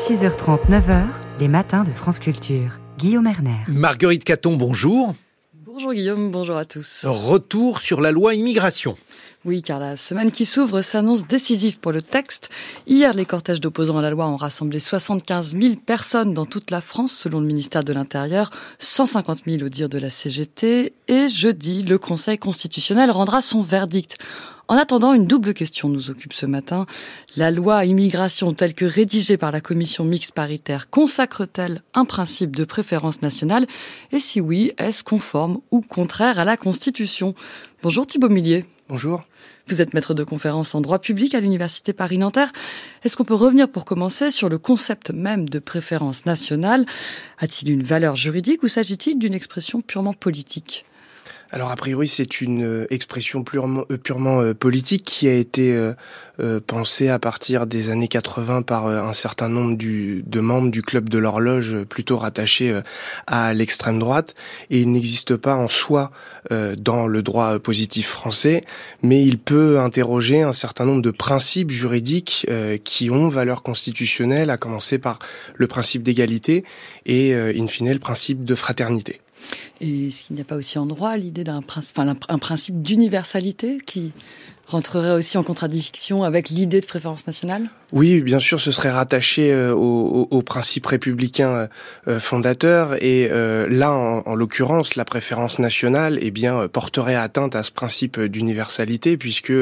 6h30, 9h, les matins de France Culture. Guillaume Erner. Marguerite Caton, bonjour. Bonjour Guillaume, bonjour à tous. Retour sur la loi immigration. Oui, car la semaine qui s'ouvre s'annonce décisive pour le texte. Hier, les cortèges d'opposants à la loi ont rassemblé 75 000 personnes dans toute la France, selon le ministère de l'Intérieur, 150 000 au dire de la CGT. Et jeudi, le Conseil constitutionnel rendra son verdict. En attendant, une double question nous occupe ce matin. La loi immigration telle que rédigée par la commission mixte paritaire consacre-t-elle un principe de préférence nationale? Et si oui, est-ce conforme ou contraire à la Constitution? Bonjour Thibault Millier. Bonjour. Vous êtes maître de conférence en droit public à l'Université Paris-Nanterre. Est-ce qu'on peut revenir pour commencer sur le concept même de préférence nationale? A-t-il une valeur juridique ou s'agit-il d'une expression purement politique? Alors a priori c'est une euh, expression purement, euh, euh, politique qui a été pensée à partir des années 80 par un certain nombre de membres du club de l'horloge plutôt rattachés à l'extrême droite et il n'existe pas en soi dans le droit positif français mais il peut interroger un certain nombre de principes juridiques qui ont valeur constitutionnelle à commencer par le principe d'égalité et in fine le principe de fraternité. Et est-ce qu'il n'y a pas aussi en droit l'idée d'un principe, enfin, un principe d'universalité qui rentrerait aussi en contradiction avec l'idée de préférence nationale? Oui, bien sûr, ce serait rattaché euh, au, au, principe républicain euh, euh, fondateur. Et là, en, l'occurrence, la préférence nationale eh bien, porterait atteinte à ce principe d'universalité, puisque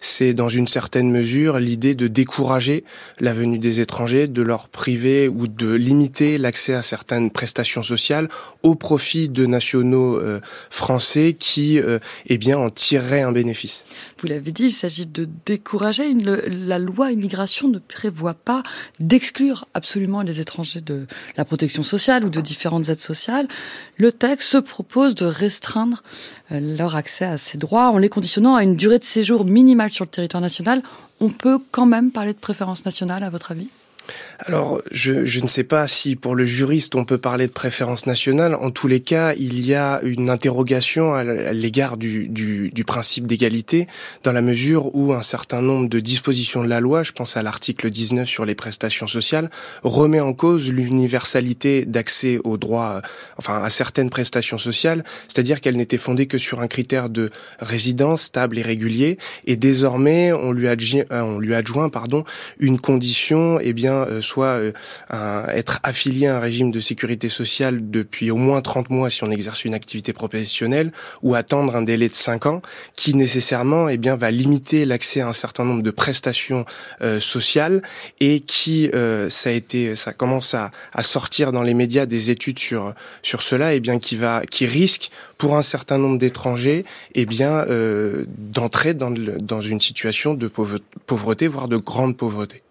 c'est dans une certaine mesure l'idée de décourager la venue des étrangers, de leur priver ou de limiter l'accès à certaines prestations sociales au profit de nationaux français qui eh bien, en tireraient un bénéfice. Vous l'avez dit, il s'agit de décourager. la loi immigration ne prévoit pas d'exclure absolument les étrangers de la protection sociale ou de différentes aides sociales. Le texte se propose de restreindre euh, leur accès à ces droits en les conditionnant à une durée de séjour minimale sur le territoire national. On peut quand même parler de préférence nationale, à votre avis? Alors, je, je, ne sais pas si pour le juriste on peut parler de préférence nationale. En tous les cas, il y a une interrogation à l'égard du, du, du, principe d'égalité, dans la mesure où un certain nombre de dispositions de la loi, je pense à l'article 19 sur les prestations sociales, remet en cause l'universalité d'accès aux droits, enfin à certaines prestations sociales, c'est-à-dire qu'elle n'était fondée que sur un critère de résidence stable et régulier, et désormais on lui, adjoint, on lui adjoint pardon, une condition, eh bien euh, soit euh, être affilié à un régime de sécurité sociale depuis au moins 30 mois si on exerce une activité professionnelle, ou attendre un délai de 5 ans, qui nécessairement eh bien, va limiter l'accès à un certain nombre de prestations euh, sociales et qui, ça a été, ça commence à, sortir dans les médias des études sur sur cela, et eh qui va, risque pour un certain nombre d'étrangers, eh d'entrer dans, dans une situation de pauvreté, voire de grande pauvreté.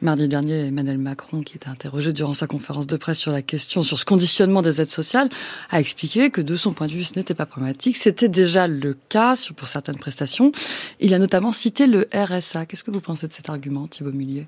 Mardi dernier, Emmanuel Macron, qui était interrogé durant sa conférence de presse sur la question, sur ce conditionnement des aides sociales, a expliqué que de son point de vue, ce n'était pas problématique. C'était déjà le cas pour certaines prestations. Il a notamment cité le RSA. Qu'est-ce que vous pensez de cet argument, Thibault Millier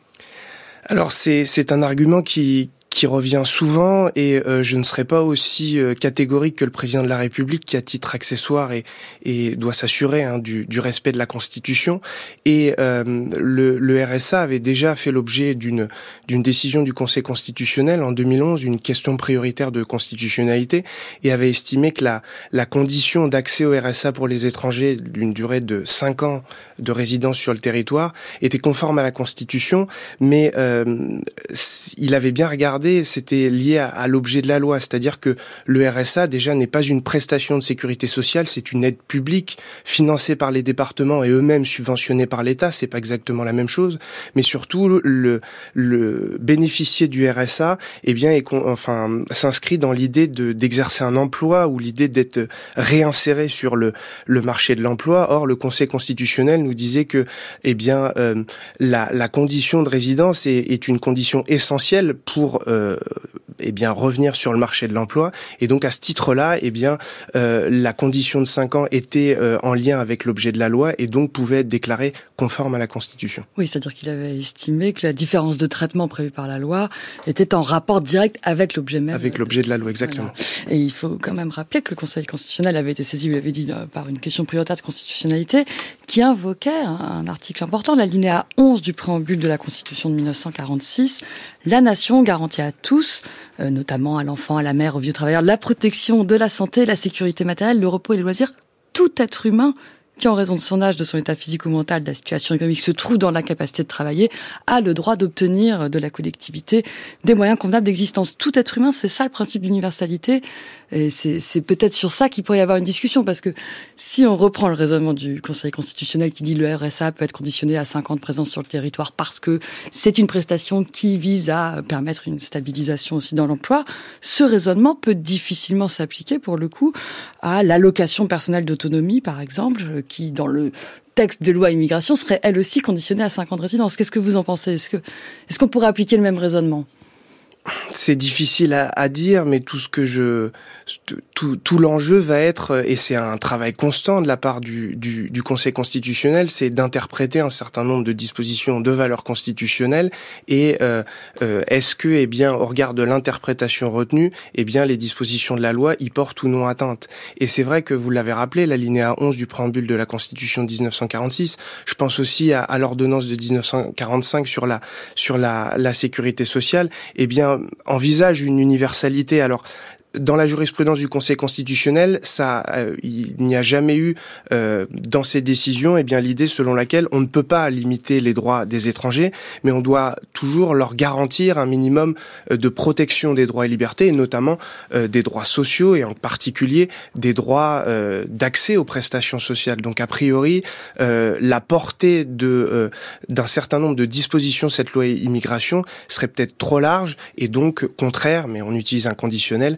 alors c'est un argument qui, qui revient souvent et euh, je ne serai pas aussi euh, catégorique que le président de la République qui à titre accessoire et, et doit s'assurer hein, du, du, respect de la Constitution. Et euh, le, le, RSA avait déjà fait l'objet d'une d'une décision du Conseil constitutionnel en 2011 une question prioritaire de constitutionnalité et avait estimé que la la condition d'accès au RSA pour les étrangers d'une durée de 5 ans de résidence sur le territoire était conforme à la Constitution mais il avait bien regardé c'était lié à, l'objet de la loi, c'est-à-dire que le RSA déjà n'est pas une prestation de sécurité sociale, c'est une aide publique financée par les départements et eux-mêmes subventionnés par l'État. C'est pas exactement la même chose, mais surtout le, le bénéficier du RSA, eh bien, enfin, s'inscrit dans l'idée d'exercer un emploi ou l'idée d'être réinséré sur le, le marché de l'emploi. Or, le Conseil constitutionnel nous disait que, eh bien, euh, la, la condition de résidence est, est une condition essentielle pour euh, eh bien revenir sur le marché de l'emploi. Et donc à ce titre-là, eh bien la condition de 5 ans était en lien avec l'objet de la loi et donc pouvait être déclarée conforme à la Constitution. Oui, c'est-à-dire qu'il avait estimé que la différence de traitement prévue par la loi était en rapport direct avec l'objet même. Avec l'objet de la loi, exactement. Et il faut quand même rappeler que le Conseil constitutionnel avait été saisi, vous l'avez dit, par une question prioritaire de constitutionnalité qui invoquait un article important, l'alinéa 11 du préambule de la Constitution de 1946. La nation garantit à tous, euh, notamment à l'enfant, à la mère, aux vieux travailleurs, la protection de la santé, la sécurité matérielle, le repos et les loisirs. Tout être humain qui, en raison de son âge, de son état physique ou mental, de la situation économique, se trouve dans l'incapacité de travailler, a le droit d'obtenir de la collectivité des moyens convenables d'existence. Tout être humain, c'est ça le principe d'universalité. Et c'est peut-être sur ça qu'il pourrait y avoir une discussion, parce que si on reprend le raisonnement du Conseil constitutionnel qui dit le RSA peut être conditionné à 50 présences sur le territoire parce que c'est une prestation qui vise à permettre une stabilisation aussi dans l'emploi, ce raisonnement peut difficilement s'appliquer pour le coup à l'allocation personnelle d'autonomie, par exemple, qui, dans le texte de loi immigration, serait elle aussi conditionnée à 5 ans de résidence. Qu'est-ce que vous en pensez? Est-ce qu'on pourrait appliquer le même raisonnement? C'est difficile à, dire, mais tout ce que je, tout, l'enjeu va être, et c'est un travail constant de la part du, Conseil constitutionnel, c'est d'interpréter un certain nombre de dispositions de valeur constitutionnelle. Et euh, euh, est-ce que, eh bien, au regard de l'interprétation retenue, eh bien, les dispositions de la loi y portent ou non atteinte Et c'est vrai que vous l'avez rappelé, l'alinéa 11 du préambule de la Constitution de 1946. Je pense aussi à, l'ordonnance de 1945 sur la sur la, la sécurité sociale. Eh bien envisage une universalité. Alors, dans la jurisprudence du Conseil constitutionnel, ça, euh, il n'y a jamais eu euh, dans ces décisions, eh bien l'idée selon laquelle on ne peut pas limiter les droits des étrangers, mais on doit toujours leur garantir un minimum euh, de protection des droits et libertés, et notamment des droits sociaux et en particulier des droits d'accès aux prestations sociales. Donc a priori, la portée de d'un certain nombre de dispositions de cette loi immigration serait peut-être trop large et donc contraire, mais on utilise un conditionnel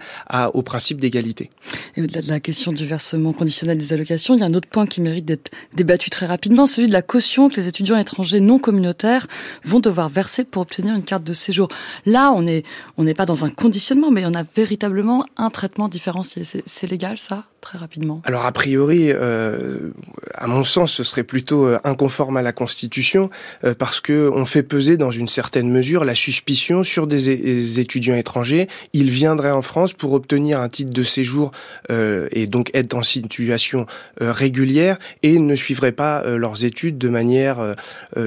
au principe d'égalité. Et au-delà de la question du versement conditionnel des allocations, il y a un autre point qui mérite d'être débattu très rapidement, celui de la caution que les étudiants étrangers non communautaires vont devoir verser pour obtenir une carte de séjour. Là, on n'est on n'est pas dans un conditionnement, mais on a véritablement un traitement différencié. C'est légal, ça très rapidement? Alors a priori, euh, à mon sens, ce serait plutôt euh, inconforme à la Constitution euh, parce que on fait peser dans une certaine mesure la suspicion sur des, étudiants étrangers. Ils viendraient en France pour obtenir un titre de séjour et donc être en situation régulière et ne suivraient pas leurs études de manière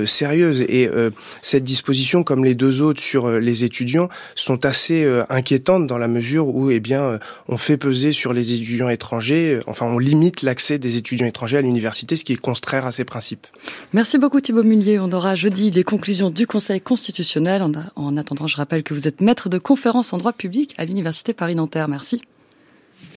sérieuse. Et cette disposition, comme les deux autres sur les étudiants, sont assez inquiétantes dans la mesure où, eh bien, on fait peser sur les étudiants étrangers enfin on limite l'accès des étudiants étrangers à l'université, ce qui est contraire à ces principes. Merci beaucoup Thibault Mullier. On aura jeudi les conclusions du Conseil constitutionnel. En attendant, je rappelle que vous êtes maître de conférence en droit public à l'Université Paris-Nanterre. Merci.